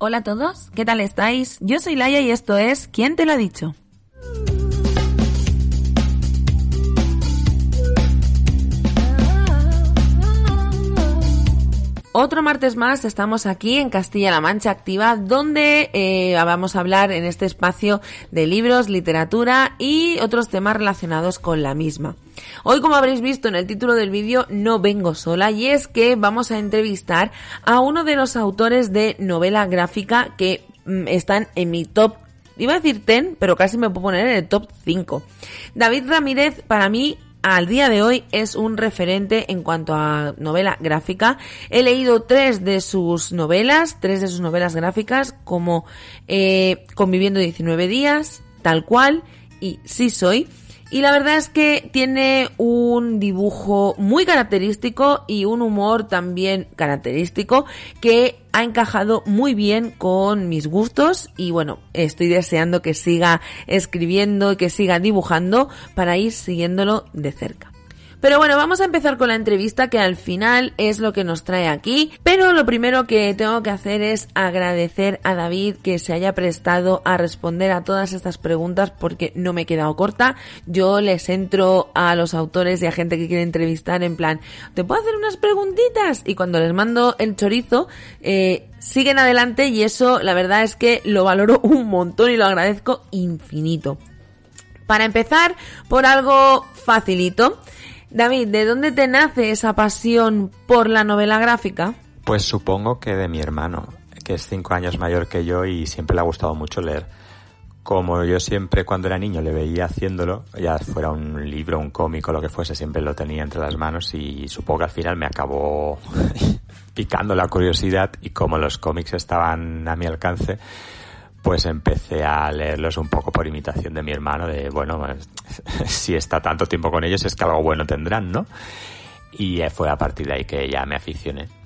Hola a todos, ¿qué tal estáis? Yo soy Laia y esto es ¿Quién te lo ha dicho? Otro martes más estamos aquí en Castilla-La Mancha Activa, donde eh, vamos a hablar en este espacio de libros, literatura y otros temas relacionados con la misma. Hoy, como habréis visto en el título del vídeo, no vengo sola y es que vamos a entrevistar a uno de los autores de novela gráfica que mm, están en mi top Iba a decir 10, pero casi me puedo poner en el top 5. David Ramírez, para mí, al día de hoy es un referente en cuanto a novela gráfica. He leído tres de sus novelas, tres de sus novelas gráficas, como eh, Conviviendo 19 días, tal cual, y Sí Soy. Y la verdad es que tiene un dibujo muy característico y un humor también característico que ha encajado muy bien con mis gustos y bueno, estoy deseando que siga escribiendo y que siga dibujando para ir siguiéndolo de cerca. Pero bueno, vamos a empezar con la entrevista que al final es lo que nos trae aquí. Pero lo primero que tengo que hacer es agradecer a David que se haya prestado a responder a todas estas preguntas porque no me he quedado corta. Yo les entro a los autores y a gente que quiere entrevistar en plan, ¿te puedo hacer unas preguntitas? Y cuando les mando el chorizo, eh, siguen adelante y eso la verdad es que lo valoro un montón y lo agradezco infinito. Para empezar, por algo facilito. David, ¿de dónde te nace esa pasión por la novela gráfica? Pues supongo que de mi hermano, que es cinco años mayor que yo y siempre le ha gustado mucho leer. Como yo siempre cuando era niño le veía haciéndolo, ya fuera un libro, un cómico, lo que fuese, siempre lo tenía entre las manos y supongo que al final me acabó picando la curiosidad y como los cómics estaban a mi alcance, pues empecé a leerlos un poco por imitación de mi hermano, de, bueno, pues, si está tanto tiempo con ellos es que algo bueno tendrán, ¿no? Y fue a partir de ahí que ya me aficioné.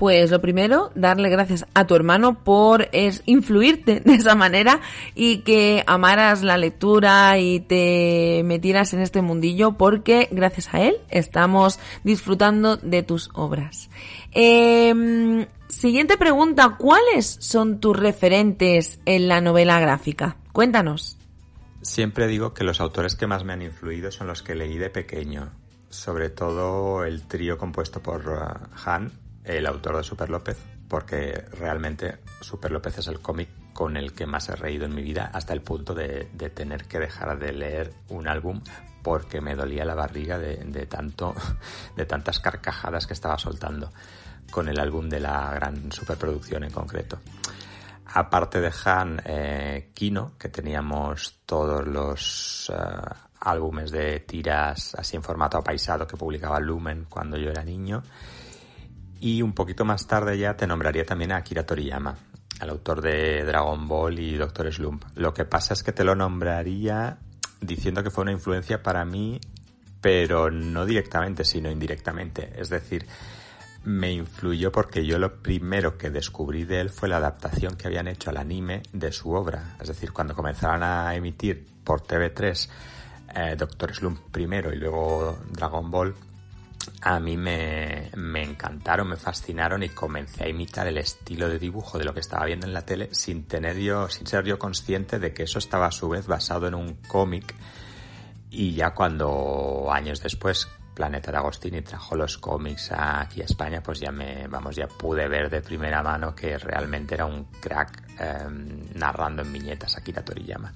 Pues lo primero, darle gracias a tu hermano por es influirte de esa manera y que amaras la lectura y te metieras en este mundillo porque gracias a él estamos disfrutando de tus obras. Eh, Siguiente pregunta, ¿cuáles son tus referentes en la novela gráfica? Cuéntanos. Siempre digo que los autores que más me han influido son los que leí de pequeño, sobre todo el trío compuesto por uh, Han, el autor de Super López, porque realmente Super López es el cómic con el que más he reído en mi vida hasta el punto de, tener que dejar de leer un álbum porque me dolía la barriga de, tanto, de tantas carcajadas que estaba soltando con el álbum de la gran superproducción en concreto. Aparte de Han, eh, Kino, que teníamos todos los eh, álbumes de tiras así en formato apaisado que publicaba Lumen cuando yo era niño. Y un poquito más tarde ya te nombraría también a Akira Toriyama, el autor de Dragon Ball y Doctor Slump. Lo que pasa es que te lo nombraría diciendo que fue una influencia para mí, pero no directamente, sino indirectamente. Es decir, me influyó porque yo lo primero que descubrí de él fue la adaptación que habían hecho al anime de su obra. Es decir, cuando comenzaron a emitir por TV3 eh, Doctor Slump primero y luego Dragon Ball, a mí me, me, encantaron, me fascinaron y comencé a imitar el estilo de dibujo de lo que estaba viendo en la tele sin tener yo, sin ser yo consciente de que eso estaba a su vez basado en un cómic y ya cuando años después Planeta de Agostini trajo los cómics aquí a España, pues ya me, vamos, ya pude ver de primera mano que realmente era un crack em, narrando en viñetas Akira Toriyama.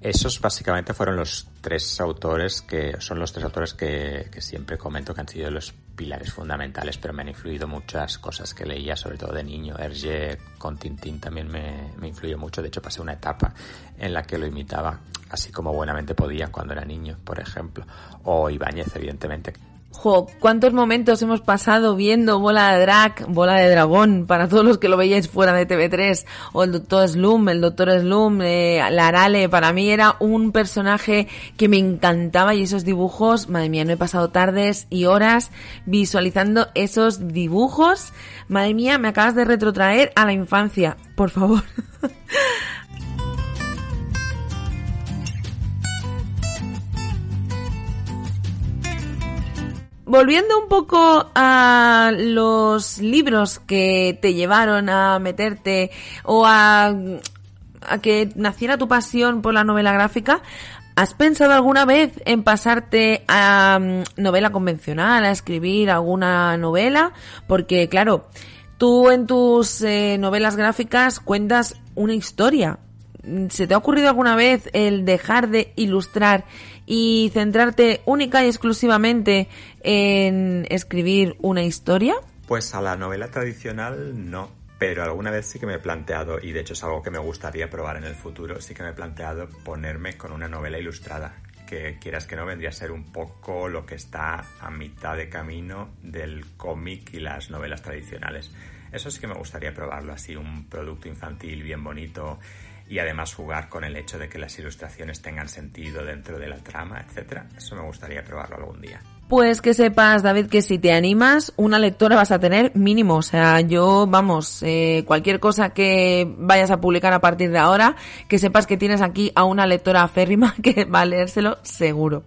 Esos básicamente fueron los tres autores que son los tres autores que, que, siempre comento que han sido los pilares fundamentales, pero me han influido muchas cosas que leía, sobre todo de niño. Hergé con Tintín también me, me influyó mucho. De hecho, pasé una etapa en la que lo imitaba así como buenamente podía cuando era niño, por ejemplo. O Ibáñez, evidentemente, Jo, cuántos momentos hemos pasado viendo Bola de Drag, Bola de Dragón, para todos los que lo veíais fuera de TV3, o el Doctor Slum, el Doctor Slum, eh, Larale, para mí era un personaje que me encantaba y esos dibujos, madre mía, no he pasado tardes y horas visualizando esos dibujos. Madre mía, me acabas de retrotraer a la infancia, por favor. volviendo un poco a los libros que te llevaron a meterte o a, que naciera tu pasión por la novela gráfica, ¿Has pensado alguna vez en pasarte a mm, novela convencional, a escribir alguna novela? Porque, claro, tú en tus eh, novelas gráficas cuentas una historia. ¿Se te ha ocurrido alguna vez el dejar de ilustrar y centrarte única y exclusivamente en escribir una historia? Pues a la novela tradicional no, pero alguna vez sí que me he planteado, y de hecho es algo que me gustaría probar en el futuro, sí que me he planteado ponerme con una novela ilustrada, que quieras que no vendría a ser un poco lo que está a mitad de camino del cómic y las novelas tradicionales. Eso sí que me gustaría probarlo, así un producto infantil bien bonito y además jugar con el hecho de que las ilustraciones tengan sentido dentro de la trama, etcétera. Eso me gustaría probarlo algún día. Pues que sepas, David, que si te animas, una lectora vas a tener mínimo. O sea, yo, vamos, eh, cualquier cosa que vayas a publicar a partir de ahora, que sepas que tienes aquí a una lectora aférrima que va a leérselo seguro.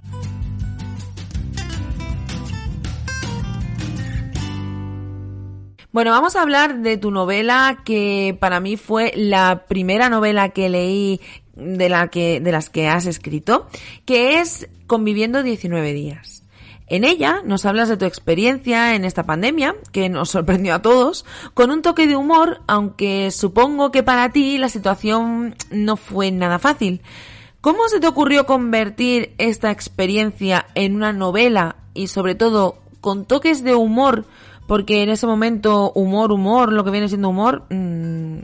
Bueno, vamos a hablar de tu novela que para mí fue la primera novela que leí de la que de las que has escrito, que es Conviviendo 19 días. En ella nos hablas de tu experiencia en esta pandemia, que nos sorprendió a todos, con un toque de humor, aunque supongo que para ti la situación no fue nada fácil. ¿Cómo se te ocurrió convertir esta experiencia en una novela y sobre todo con toques de humor porque en ese momento humor, humor, lo que viene siendo humor, mmm,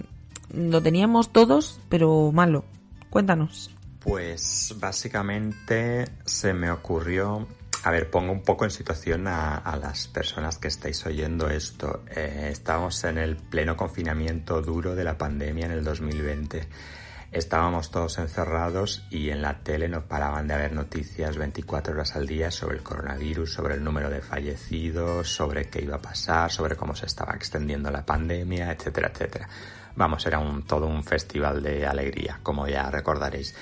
lo teníamos todos, pero malo. Cuéntanos. Pues básicamente se me ocurrió a ver, pongo un poco en situación a, las personas que estáis oyendo esto. Eh, estamos en el pleno confinamiento duro de la pandemia en el 2020 estábamos todos encerrados y en la tele no paraban de haber noticias 24 horas al día sobre el coronavirus, sobre el número de fallecidos, sobre qué iba a pasar, sobre cómo se estaba extendiendo la pandemia, etcétera, etcétera. Vamos, era un, todo un festival de alegría, como ya recordaréis.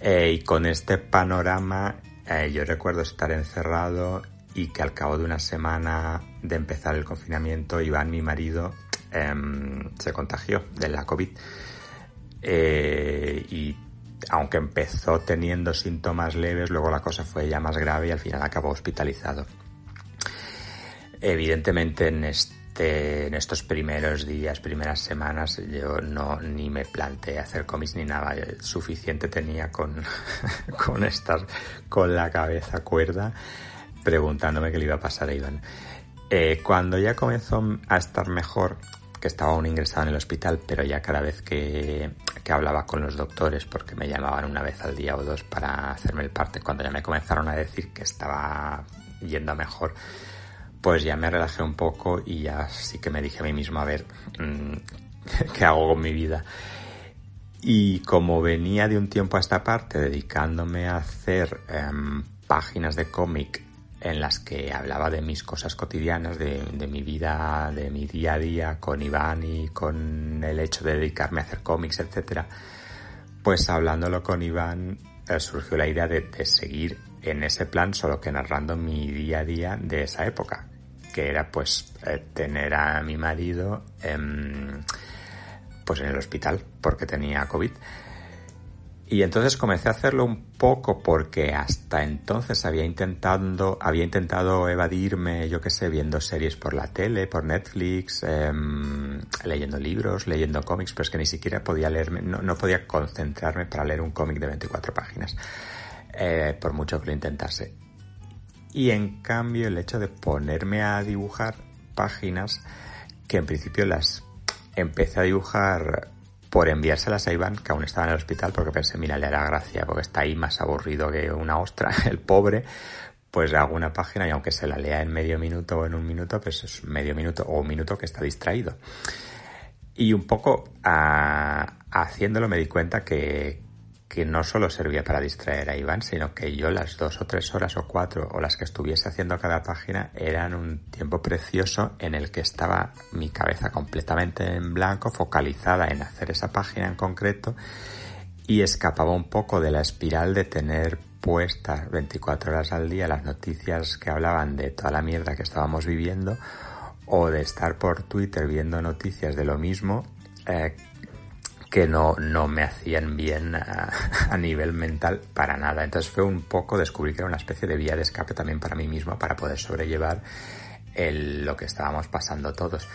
Eh, y con este panorama, eh, yo recuerdo estar encerrado y que al cabo de una semana de empezar el confinamiento, Iván, mi marido, eh, se contagió de la COVID. Eh, y aunque empezó teniendo síntomas leves, luego la cosa fue ya más grave y al final acabó hospitalizado. Evidentemente en este, en estos primeros días, primeras semanas, yo no ni me planteé hacer cómics ni nada. Suficiente tenía con, con estar con la cabeza cuerda preguntándome qué le iba a pasar a Iván. Eh, cuando ya comenzó a estar mejor, que estaba aún ingresado en el hospital, pero ya cada vez que, que, hablaba con los doctores, porque me llamaban una vez al día o dos para hacerme el parte, cuando ya me comenzaron a decir que estaba yendo mejor, pues ya me relajé un poco y ya sí que me dije a mí mismo, a ver, mmm, ¿qué hago con mi vida? Y como venía de un tiempo a esta parte dedicándome a hacer eh, páginas de cómic en las que hablaba de mis cosas cotidianas, de, mi vida, de mi día a día con Iván y con el hecho de dedicarme a hacer cómics, etcétera, pues hablándolo con Iván eh, surgió la idea de, seguir en ese plan, solo que narrando mi día a día de esa época, que era pues eh, tener a mi marido pues en el hospital porque tenía COVID Y entonces comencé a hacerlo un poco porque hasta entonces había intentando, había intentado evadirme, yo qué sé, viendo series por la tele, por Netflix, em, leyendo libros, leyendo cómics, pero es que ni siquiera podía leerme, no, no podía concentrarme para leer un cómic de 24 páginas, eh, por mucho que lo intentase. Y en cambio el hecho de ponerme a dibujar páginas que en principio las empecé a dibujar por enviárselas a Iván, que aún estaba en el hospital, porque pensé, mira, le hará gracia, porque está ahí más aburrido que una ostra, el pobre, pues hago una página y aunque se la lea en medio minuto o en un minuto, pues es medio minuto o un minuto que está distraído. Y un poco a, haciéndolo me di cuenta que, que no solo servía para distraer a Iván, sino que yo las dos o tres horas o cuatro o las que estuviese haciendo cada página eran un tiempo precioso en el que estaba mi cabeza completamente en blanco, focalizada en hacer esa página en concreto y escapaba un poco de la espiral de tener puestas 24 horas al día las noticias que hablaban de toda la mierda que estábamos viviendo o de estar por Twitter viendo noticias de lo mismo eh, que no, no me hacían bien a, nivel mental para nada. Entonces fue un poco descubrir que era una especie de vía de escape también para mí mismo para poder sobrellevar el, lo que estábamos pasando todos.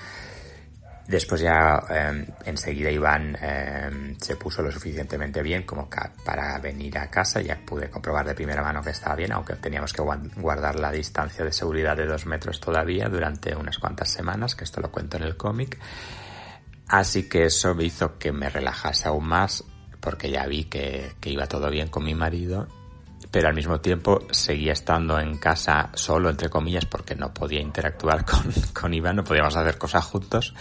Después ya eh, enseguida Iván eh, se puso lo suficientemente bien como para venir a casa. Ya pude comprobar de primera mano que estaba bien, aunque teníamos que guardar la distancia de seguridad de dos metros todavía durante unas cuantas semanas, que esto lo cuento en el cómic. Así que eso me hizo que me relajase aún más porque ya vi que, iba todo bien con mi marido, pero al mismo tiempo seguía estando en casa solo, entre comillas, porque no podía interactuar con, con Iván, no podíamos hacer cosas juntos.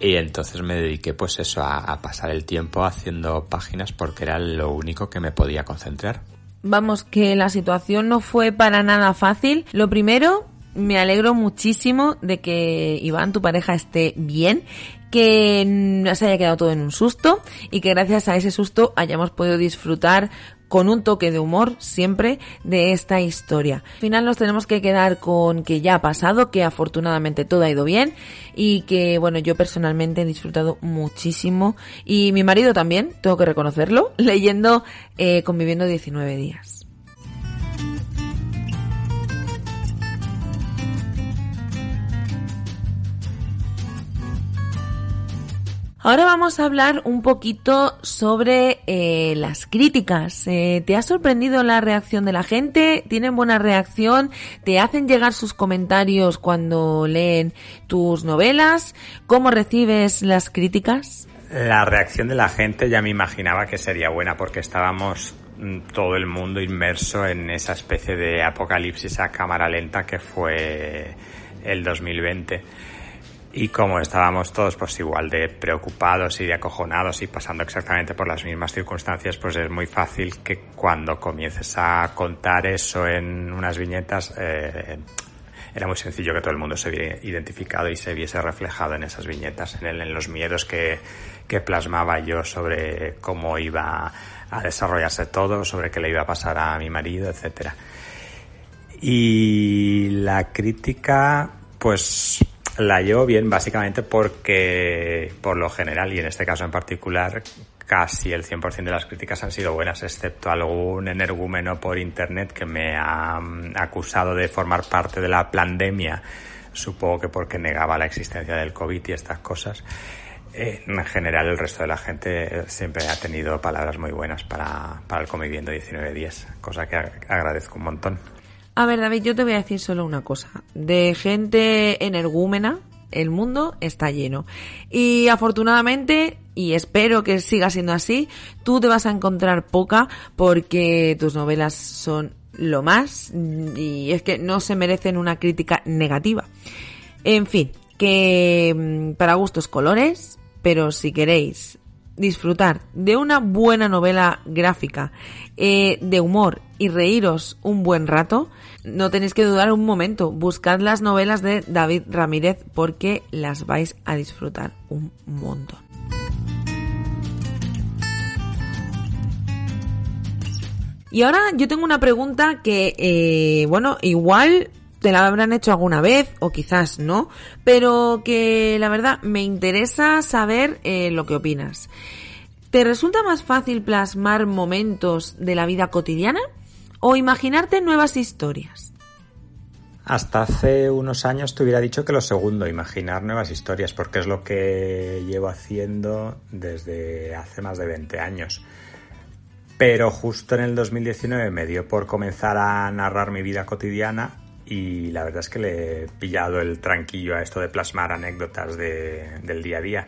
Y entonces me dediqué pues eso, a, a pasar el tiempo haciendo páginas porque era lo único que me podía concentrar. Vamos, que la situación no fue para nada fácil. Lo primero, me alegro muchísimo de que Iván, tu pareja, esté bien que se haya quedado todo en un susto y que gracias a ese susto hayamos podido disfrutar con un toque de humor siempre de esta historia. Al final nos tenemos que quedar con que ya ha pasado, que afortunadamente todo ha ido bien y que bueno, yo personalmente he disfrutado muchísimo y mi marido también, tengo que reconocerlo, leyendo eh, Conviviendo 19 días. Ahora vamos a hablar un poquito sobre eh, las críticas. Eh, ¿Te ha sorprendido la reacción de la gente? ¿Tienen buena reacción? ¿Te hacen llegar sus comentarios cuando leen tus novelas? ¿Cómo recibes las críticas? La reacción de la gente ya me imaginaba que sería buena porque estábamos mm, todo el mundo inmerso en esa especie de apocalipsis a cámara lenta que fue el 2020 y como estábamos todos pues igual de preocupados y de acojonados y pasando exactamente por las mismas circunstancias, pues es muy fácil que cuando comiences a contar eso en unas viñetas, eh, era muy sencillo que todo el mundo se viera identificado y se viese reflejado en esas viñetas, en, en los miedos que, que plasmaba yo sobre cómo iba a desarrollarse todo, sobre qué le iba a pasar a mi marido, etcétera. Y la crítica, pues la llevo bien básicamente porque, por lo general, y en este caso en particular, casi el 100% de las críticas han sido buenas, excepto algún energúmeno por internet que me ha mm, acusado de formar parte de la pandemia, supongo que porque negaba la existencia del COVID y estas cosas. En general, el resto de la gente siempre ha tenido palabras muy buenas para, para el Conviviendo 19 días, cosa que agradezco un montón. A ver, David, yo te voy a decir solo una cosa. De gente energúmena, el mundo está lleno. Y afortunadamente, y espero que siga siendo así, tú te vas a encontrar poca porque tus novelas son lo más y es que no se merecen una crítica negativa. En fin, que mm, para gustos colores, pero si queréis disfrutar de una buena novela gráfica, eh, de humor y reíros un buen rato, no tenéis que dudar un momento. Buscad las novelas de David Ramírez porque las vais a disfrutar un montón. Y ahora yo tengo una pregunta que, eh, bueno, igual te la habrán hecho alguna vez o quizás no, pero que la verdad me interesa saber eh, lo que opinas. ¿Te resulta más fácil plasmar momentos de la vida cotidiana o imaginarte nuevas historias? Hasta hace unos años te hubiera dicho que lo segundo, imaginar nuevas historias, porque es lo que llevo haciendo desde hace más de 20 años. Pero justo en el 2019 me dio por comenzar a narrar mi vida cotidiana y la verdad es que le he pillado el tranquillo a esto de plasmar anécdotas del día a día.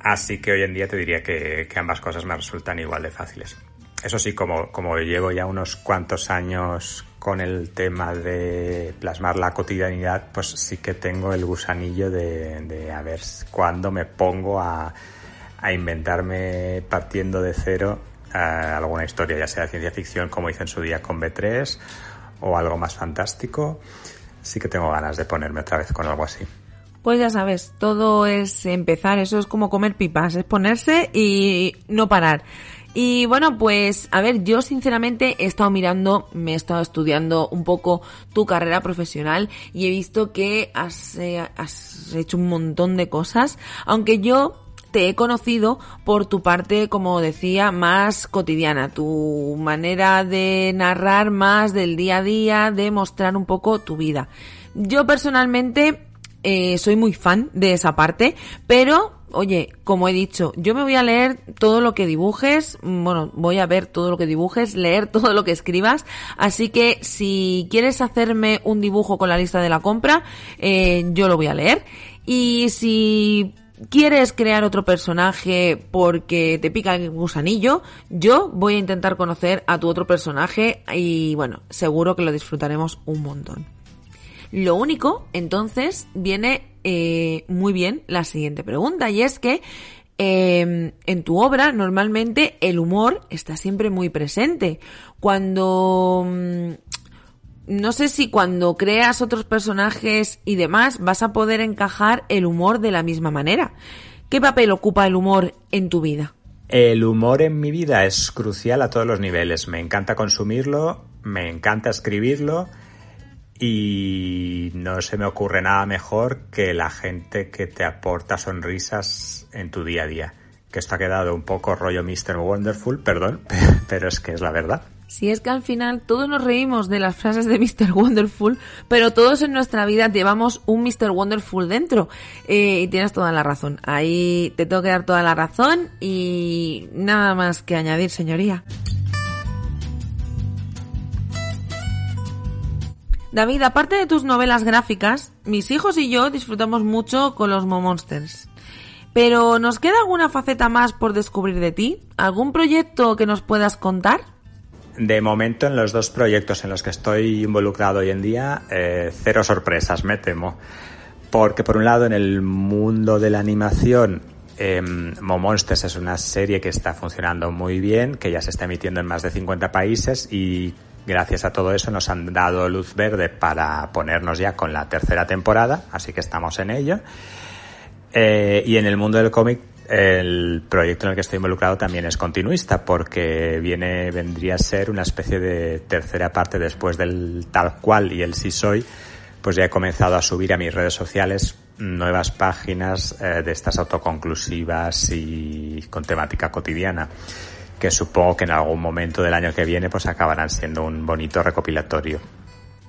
Así que hoy en día te diría que, ambas cosas me resultan igual de fáciles. Eso sí, como, llevo ya unos cuantos años con el tema de plasmar la cotidianidad, pues sí que tengo el gusanillo de, a ver cuándo me pongo a, inventarme partiendo de cero eh, alguna historia, ya sea ciencia ficción como hice en su día con B3 o algo más fantástico. Sí que tengo ganas de ponerme otra vez con algo así. Pues ya sabes, todo es empezar, eso es como comer pipas, es ponerse y no parar. Y bueno, pues a ver, yo sinceramente he estado mirando, me he estado estudiando un poco tu carrera profesional y he visto que has, eh, has hecho un montón de cosas, aunque yo te he conocido por tu parte, como decía, más cotidiana, tu manera de narrar más del día a día, de mostrar un poco tu vida. Yo personalmente eh, soy muy fan de esa parte, pero oye, como he dicho, yo me voy a leer todo lo que dibujes, bueno, voy a ver todo lo que dibujes, leer todo lo que escribas, así que si quieres hacerme un dibujo con la lista de la compra, eh, yo lo voy a leer. Y si quieres crear otro personaje porque te pica el gusanillo, yo voy a intentar conocer a tu otro personaje y bueno, seguro que lo disfrutaremos un montón. Lo único, entonces, viene eh, muy bien la siguiente pregunta y es que em, en tu obra normalmente el humor está siempre muy presente. Cuando mm, no sé si cuando creas otros personajes y demás vas a poder encajar el humor de la misma manera. ¿Qué papel ocupa el humor en tu vida? El humor en mi vida es crucial a todos los niveles. Me encanta consumirlo, me encanta escribirlo y no se me ocurre nada mejor que la gente que te aporta sonrisas en tu día a día. Que esto ha quedado un poco rollo Mr. Wonderful, perdón, pero es que es la verdad. Si es que al final todos nos reímos de las frases de Mr. Wonderful, pero todos en nuestra vida llevamos un Mr. Wonderful dentro. Eh, y tienes toda la razón. Ahí te tengo que dar toda la razón y nada más que añadir, señoría. David, aparte de tus novelas gráficas, mis hijos y yo disfrutamos mucho con los Momonsters. Pero ¿nos queda alguna faceta más por descubrir de ti? ¿Algún proyecto que nos puedas contar? De momento, en los dos proyectos en los que estoy involucrado hoy en día, eh, cero sorpresas, me temo. Porque por un lado, en el mundo de la animación, eh, Monsters es una serie que está funcionando muy bien, que ya se está emitiendo en más de 50 países y gracias a todo eso nos han dado luz verde para ponernos ya con la tercera temporada, así que estamos en ello. Eh, y en el mundo del cómic el proyecto en el que estoy involucrado también es continuista porque viene vendría a ser una especie de tercera parte después del tal cual y el sí soy pues ya he comenzado a subir a mis redes sociales nuevas páginas eh, de estas autoconclusivas y con temática cotidiana que supongo que en algún momento del año que viene pues acabarán siendo un bonito recopilatorio.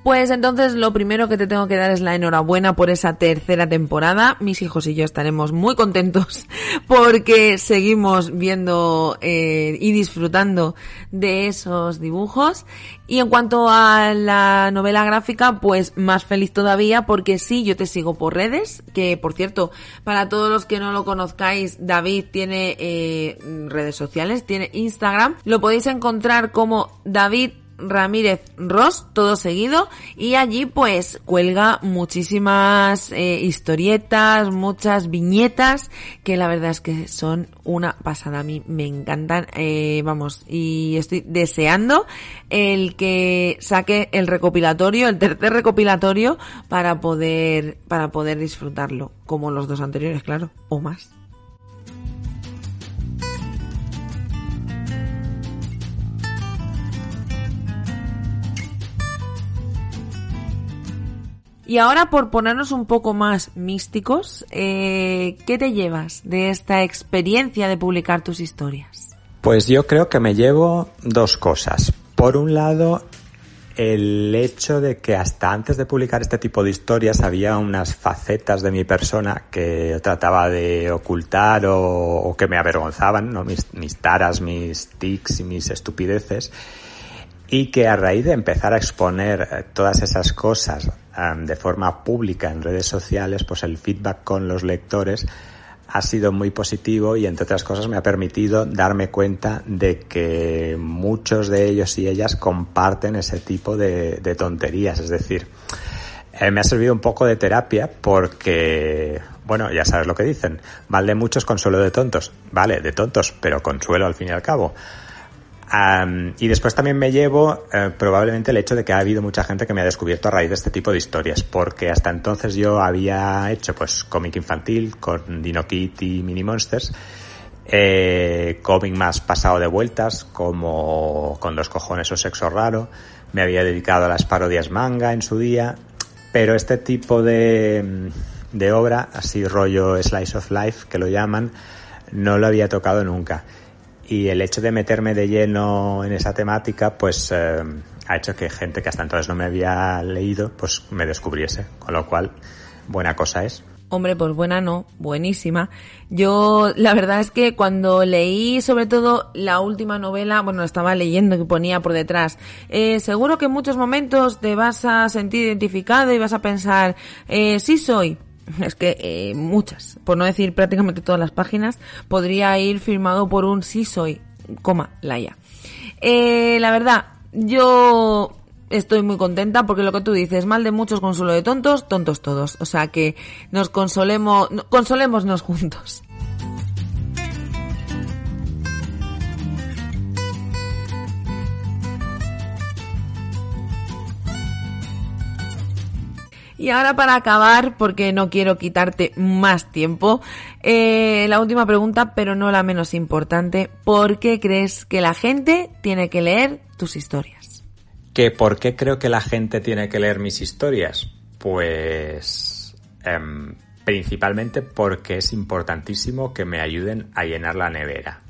Pues entonces lo primero que te tengo que dar es la enhorabuena por esa tercera temporada. Mis hijos y yo estaremos muy contentos porque seguimos viendo eh, y disfrutando de esos dibujos. Y en cuanto a la novela gráfica, pues más feliz todavía porque sí, yo te sigo por redes, que por cierto, para todos los que no lo conozcáis, David tiene eh, redes sociales, tiene Instagram. Lo podéis encontrar como David Ramírez Ross, todo seguido, y allí pues cuelga muchísimas eh, historietas, muchas viñetas, que la verdad es que son una pasada, a mí me encantan, eh, vamos, y estoy deseando el que saque el recopilatorio, el tercer recopilatorio, para poder, para poder disfrutarlo, como los dos anteriores, claro, o más. Y ahora por ponernos un poco más místicos, eh, ¿qué te llevas de esta experiencia de publicar tus historias? Pues yo creo que me llevo dos cosas. Por un lado, el hecho de que hasta antes de publicar este tipo de historias había unas facetas de mi persona que trataba de ocultar o, que me avergonzaban, ¿no? mis, mis taras, mis tics y mis estupideces y que a raíz de empezar a exponer eh, todas esas cosas de forma pública en redes sociales, pues el feedback con los lectores ha sido muy positivo y entre otras cosas me ha permitido darme cuenta de que muchos de ellos y ellas comparten ese tipo de, tonterías. Es decir, eh, me ha servido un poco de terapia porque, bueno, ya sabes lo que dicen, mal de muchos, consuelo de tontos. Vale, de tontos, pero consuelo al fin y al cabo y después también me llevo eh, probablemente el hecho de que ha habido mucha gente que me ha descubierto a raíz de este tipo de historias, porque hasta entonces yo había hecho pues cómic infantil con Dino Kit y Mini Monsters, eh, cómic más pasado de vueltas, como con dos cojones o sexo raro, me había dedicado a las parodias manga en su día, pero este tipo de, de obra, así rollo Slice of Life que lo llaman, no lo había tocado nunca y el hecho de meterme de lleno en esa temática pues eh, ha hecho que gente que hasta entonces no me había leído pues me descubriese, con lo cual buena cosa es. Hombre, pues buena no, buenísima. Yo, la verdad es que cuando leí sobre todo la última novela, bueno, estaba leyendo que ponía por detrás, eh, seguro que en muchos momentos te vas a sentir identificado y vas a pensar, eh, sí soy, es que eh, muchas, por no decir prácticamente todas las páginas, podría ir firmado por un sí soy, coma, Laia. Eh, la verdad, yo estoy muy contenta porque lo que tú dices, mal de muchos, consuelo de tontos, tontos todos. O sea que nos consolemos, consolémonos juntos. Y ahora para acabar, porque no quiero quitarte más tiempo, eh, la última pregunta, pero no la menos importante, ¿por qué crees que la gente tiene que leer tus historias? ¿Que por qué creo que la gente tiene que leer mis historias? Pues em, principalmente porque es importantísimo que me ayuden a llenar la nevera.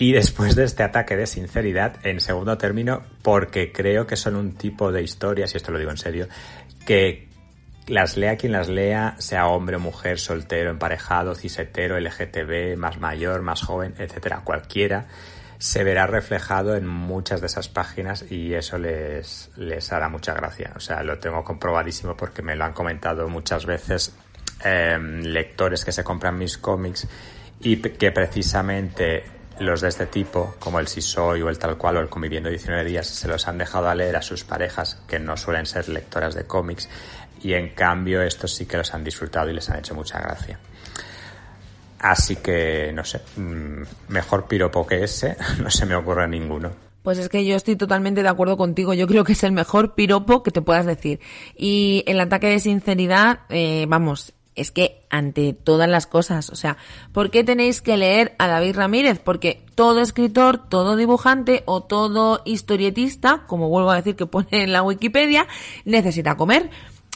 Y después de este ataque de sinceridad, en segundo término, porque creo que son un tipo de historias, y esto lo digo en serio, que las lea quien las lea, sea hombre, mujer, soltero, emparejado, cisetero, LGTB, más mayor, más joven, etcétera, cualquiera, se verá reflejado en muchas de esas páginas y eso les, les hará mucha gracia. O sea, lo tengo comprobadísimo porque me lo han comentado muchas veces em, lectores que se compran mis cómics y que precisamente los de este tipo, como el Si Soy o el Tal Cual o el Conviviendo 19 días, se los han dejado a leer a sus parejas, que no suelen ser lectoras de cómics, y en cambio estos sí que los han disfrutado y les han hecho mucha gracia. Así que, no sé, mm, mejor piropo que ese, no se me ocurre ninguno. Pues es que yo estoy totalmente de acuerdo contigo. Yo creo que es el mejor piropo que te puedas decir. Y el ataque de sinceridad, eh, vamos, es que ante todas las cosas, o sea, ¿por qué tenéis que leer a David Ramírez? Porque todo escritor, todo dibujante o todo historietista, como vuelvo a decir que pone en la Wikipedia, necesita comer.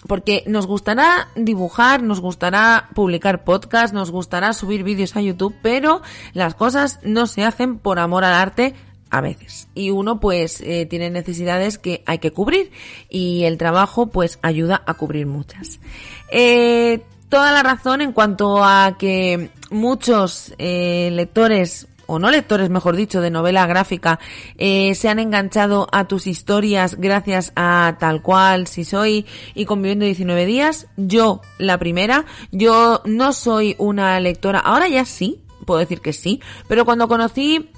Porque nos gustará dibujar, nos gustará publicar podcasts, nos gustará subir vídeos a YouTube, pero las cosas no se hacen por amor al arte a veces. Y uno pues eh, tiene necesidades que hay que cubrir y el trabajo pues ayuda a cubrir muchas. Eh, toda la razón en cuanto a que muchos eh, lectores o no lectores, mejor dicho, de novela gráfica, eh, se han enganchado a tus historias gracias a tal cual, si soy y conviviendo 19 días. Yo, la primera, yo no soy una lectora, ahora ya sí, puedo decir que sí, pero cuando conocí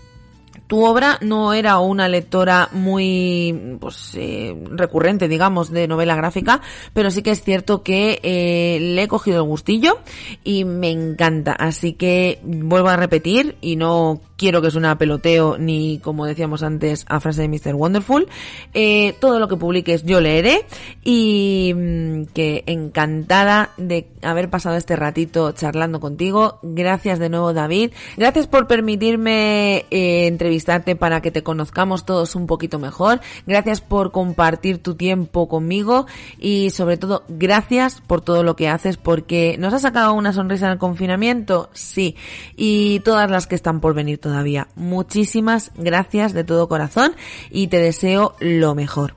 tu obra no era una lectora muy pues eh, recurrente digamos de novela gráfica pero sí que es cierto que eh, le he cogido el gustillo y me encanta. Así que vuelvo a repetir y no quiero que suene a peloteo ni, como decíamos antes, a frase de Mr. Wonderful. Eh, todo lo que publiques yo leeré y mm, que encantada de haber pasado este ratito charlando contigo. Gracias de nuevo, David. Gracias por permitirme eh, entrevistarte para que te conozcamos todos un poquito mejor. Gracias por compartir tu tiempo conmigo y sobre todo gracias por todo lo que haces porque nos ha sacado una sonrisa en el confinamiento, sí, y todas las que están por venir todavía. Muchísimas gracias de todo corazón y te deseo lo mejor.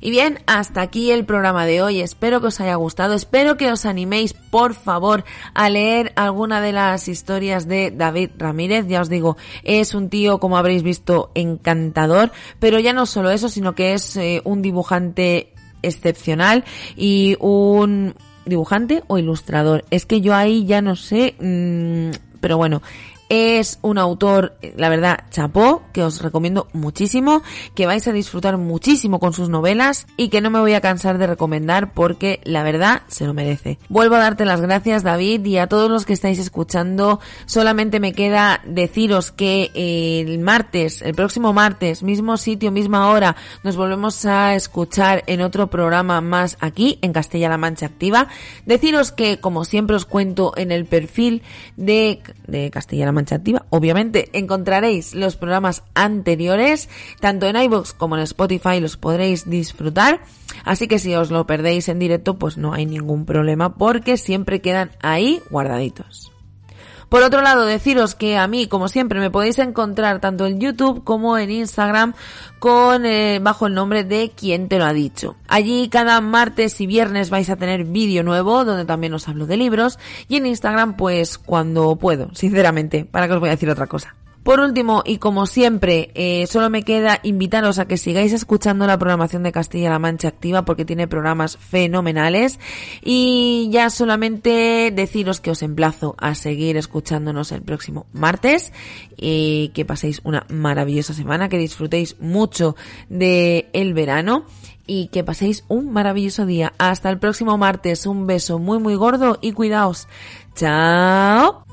Y bien, hasta aquí el programa de hoy. Espero que os haya gustado. Espero que os animéis, por favor, a leer alguna de las historias de David Ramírez. Ya os digo, es un tío, como habréis visto, encantador. Pero ya no solo eso, sino que es eh, un dibujante excepcional y un dibujante o ilustrador. Es que yo ahí ya no sé, mmm, pero bueno, es un autor, la verdad, chapó, que os recomiendo muchísimo, que vais a disfrutar muchísimo con sus novelas y que no me voy a cansar de recomendar porque la verdad se lo merece. Vuelvo a darte las gracias David y a todos los que estáis escuchando. Solamente me queda deciros que el martes, el próximo martes, mismo sitio, misma hora, nos volvemos a escuchar en otro programa más aquí en Castilla-La Mancha Activa. Deciros que, como siempre os cuento en el perfil de, de Castilla-La Mancha Activa. Obviamente encontraréis los programas anteriores, tanto en iVoox como en Spotify los podréis disfrutar. Así que si os lo perdéis en directo, pues no hay ningún problema porque siempre quedan ahí guardaditos. Por otro lado, deciros que a mí, como siempre, me podéis encontrar tanto en YouTube como en Instagram con eh, bajo el nombre de Quien te lo ha dicho. Allí cada martes y viernes vais a tener vídeo nuevo donde también os hablo de libros y en Instagram pues cuando puedo, sinceramente, para que os voy a decir otra cosa. Por último, y como siempre, eh, solo me queda invitaros a que sigáis escuchando la programación de Castilla-La Mancha Activa porque tiene programas fenomenales. Y ya solamente deciros que os emplazo a seguir escuchándonos el próximo martes y que paséis una maravillosa semana, que disfrutéis mucho de el verano y que paséis un maravilloso día. Hasta el próximo martes. Un beso muy muy gordo y cuidaos. Chao.